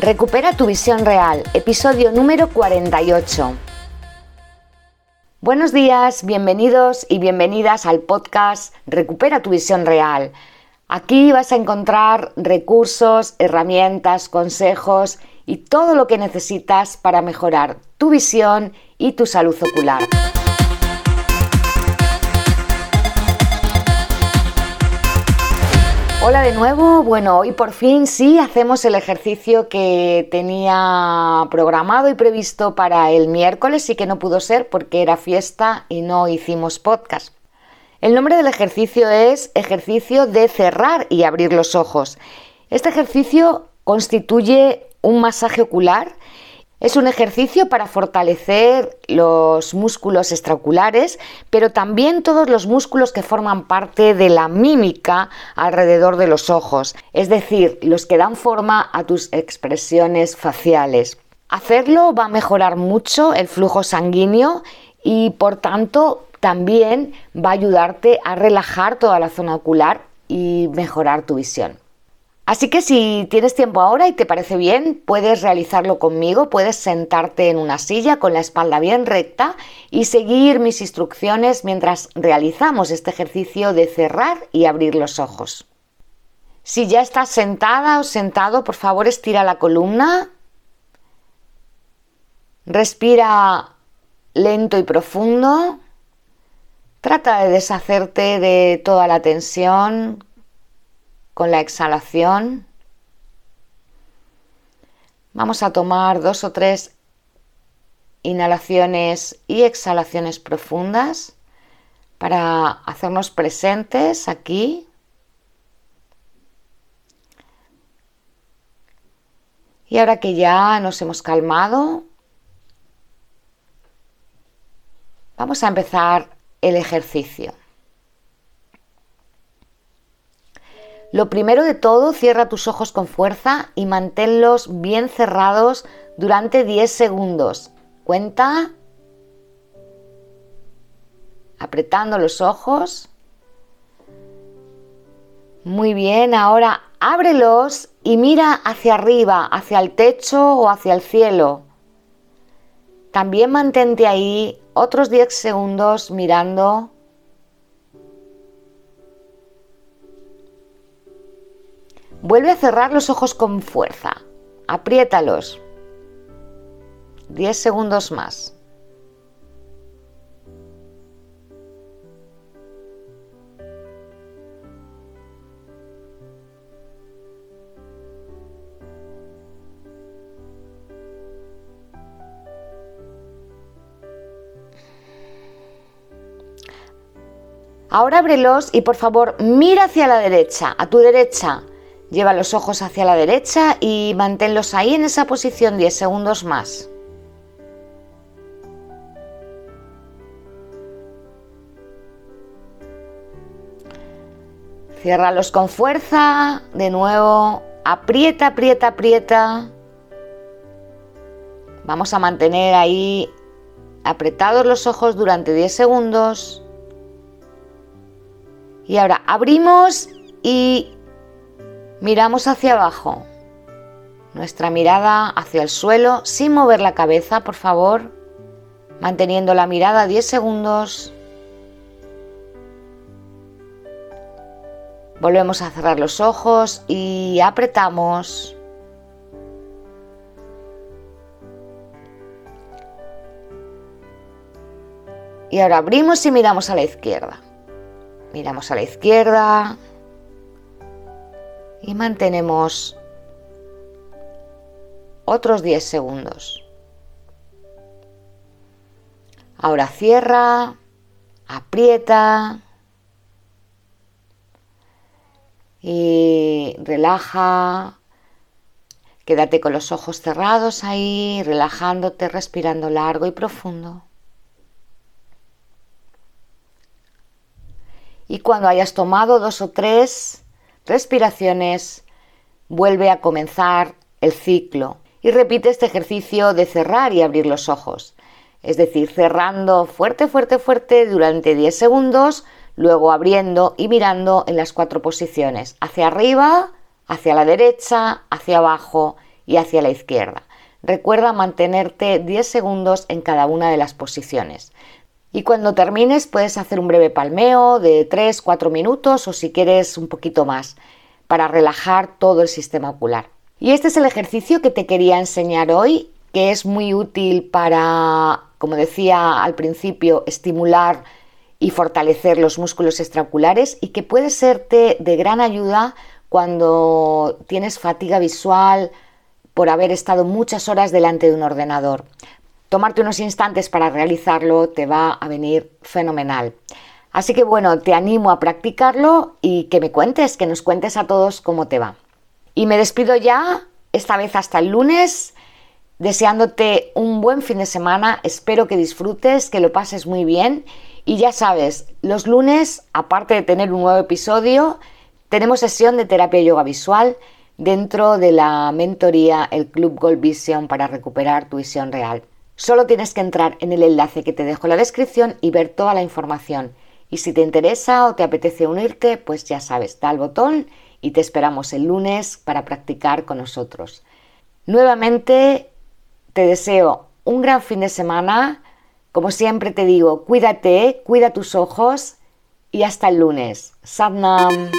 Recupera tu visión real, episodio número 48. Buenos días, bienvenidos y bienvenidas al podcast Recupera tu visión real. Aquí vas a encontrar recursos, herramientas, consejos y todo lo que necesitas para mejorar tu visión y tu salud ocular. Hola de nuevo, bueno, hoy por fin sí hacemos el ejercicio que tenía programado y previsto para el miércoles y que no pudo ser porque era fiesta y no hicimos podcast. El nombre del ejercicio es ejercicio de cerrar y abrir los ojos. Este ejercicio constituye un masaje ocular es un ejercicio para fortalecer los músculos extraoculares, pero también todos los músculos que forman parte de la mímica alrededor de los ojos, es decir, los que dan forma a tus expresiones faciales. Hacerlo va a mejorar mucho el flujo sanguíneo y por tanto también va a ayudarte a relajar toda la zona ocular y mejorar tu visión. Así que si tienes tiempo ahora y te parece bien, puedes realizarlo conmigo, puedes sentarte en una silla con la espalda bien recta y seguir mis instrucciones mientras realizamos este ejercicio de cerrar y abrir los ojos. Si ya estás sentada o sentado, por favor estira la columna, respira lento y profundo, trata de deshacerte de toda la tensión con la exhalación. Vamos a tomar dos o tres inhalaciones y exhalaciones profundas para hacernos presentes aquí. Y ahora que ya nos hemos calmado, vamos a empezar el ejercicio. Lo primero de todo, cierra tus ojos con fuerza y manténlos bien cerrados durante 10 segundos. Cuenta. Apretando los ojos. Muy bien, ahora ábrelos y mira hacia arriba, hacia el techo o hacia el cielo. También mantente ahí otros 10 segundos mirando Vuelve a cerrar los ojos con fuerza. Apriétalos. 10 segundos más. Ahora ábrelos y por favor mira hacia la derecha, a tu derecha. Lleva los ojos hacia la derecha y manténlos ahí en esa posición 10 segundos más. Ciérralos con fuerza, de nuevo, aprieta, aprieta, aprieta. Vamos a mantener ahí apretados los ojos durante 10 segundos. Y ahora abrimos Miramos hacia abajo, nuestra mirada hacia el suelo sin mover la cabeza, por favor, manteniendo la mirada 10 segundos. Volvemos a cerrar los ojos y apretamos. Y ahora abrimos y miramos a la izquierda. Miramos a la izquierda, y mantenemos otros 10 segundos. Ahora cierra, aprieta y relaja. Quédate con los ojos cerrados ahí, relajándote, respirando largo y profundo. Y cuando hayas tomado dos o tres respiraciones, vuelve a comenzar el ciclo y repite este ejercicio de cerrar y abrir los ojos. Es decir, cerrando fuerte, fuerte, fuerte durante 10 segundos, luego abriendo y mirando en las cuatro posiciones, hacia arriba, hacia la derecha, hacia abajo y hacia la izquierda. Recuerda mantenerte 10 segundos en cada una de las posiciones. Y cuando termines puedes hacer un breve palmeo de 3-4 minutos o si quieres un poquito más para relajar todo el sistema ocular. Y este es el ejercicio que te quería enseñar hoy, que es muy útil para, como decía al principio, estimular y fortalecer los músculos extraoculares y que puede serte de gran ayuda cuando tienes fatiga visual por haber estado muchas horas delante de un ordenador. Tomarte unos instantes para realizarlo te va a venir fenomenal. Así que bueno, te animo a practicarlo y que me cuentes, que nos cuentes a todos cómo te va. Y me despido ya, esta vez hasta el lunes, deseándote un buen fin de semana, espero que disfrutes, que lo pases muy bien y ya sabes, los lunes, aparte de tener un nuevo episodio, tenemos sesión de terapia yoga visual dentro de la mentoría el Club Gold Vision para recuperar tu visión real. Solo tienes que entrar en el enlace que te dejo en la descripción y ver toda la información. Y si te interesa o te apetece unirte, pues ya sabes, da al botón y te esperamos el lunes para practicar con nosotros. Nuevamente te deseo un gran fin de semana. Como siempre te digo, cuídate, cuida tus ojos y hasta el lunes. Sadnam.